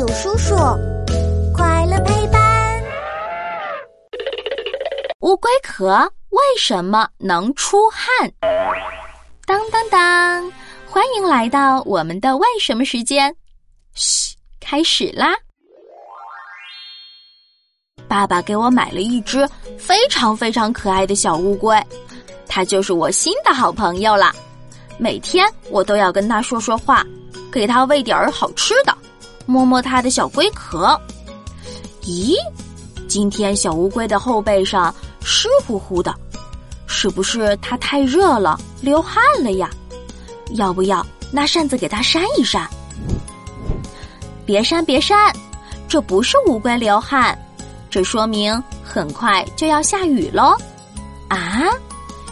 有叔叔，快乐陪伴。乌龟壳为什么能出汗？当当当！欢迎来到我们的为什么时间。嘘，开始啦！爸爸给我买了一只非常非常可爱的小乌龟，它就是我新的好朋友了。每天我都要跟它说说话，给它喂点儿好吃的，摸摸它的小龟壳。咦，今天小乌龟的后背上湿乎乎的，是不是它太热了流汗了呀？要不要拿扇子给它扇一扇？别扇别扇，这不是乌龟流汗。这说明很快就要下雨喽！啊，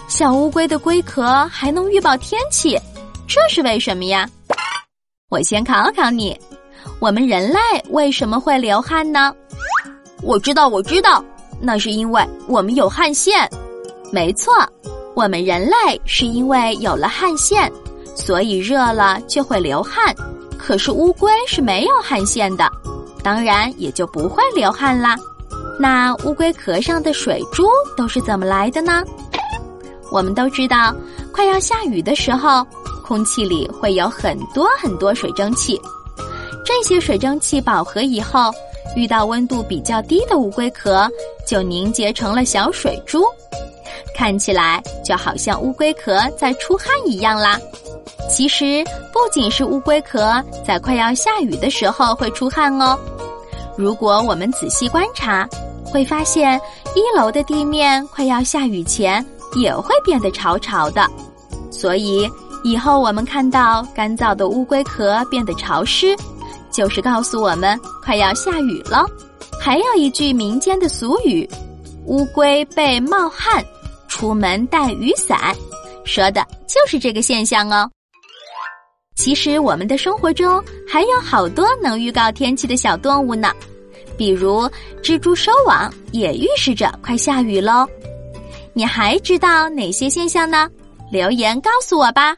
小乌龟的龟壳还能预报天气，这是为什么呀？我先考考你，我们人类为什么会流汗呢？我知道，我知道，那是因为我们有汗腺。没错，我们人类是因为有了汗腺，所以热了就会流汗。可是乌龟是没有汗腺的，当然也就不会流汗啦。那乌龟壳上的水珠都是怎么来的呢？我们都知道，快要下雨的时候，空气里会有很多很多水蒸气。这些水蒸气饱和以后，遇到温度比较低的乌龟壳，就凝结成了小水珠，看起来就好像乌龟壳在出汗一样啦。其实，不仅是乌龟壳在快要下雨的时候会出汗哦。如果我们仔细观察，会发现一楼的地面快要下雨前也会变得潮潮的，所以以后我们看到干燥的乌龟壳变得潮湿，就是告诉我们快要下雨了。还有一句民间的俗语：“乌龟背冒汗，出门带雨伞”，说的就是这个现象哦。其实我们的生活中还有好多能预告天气的小动物呢。比如蜘蛛收网也预示着快下雨喽，你还知道哪些现象呢？留言告诉我吧。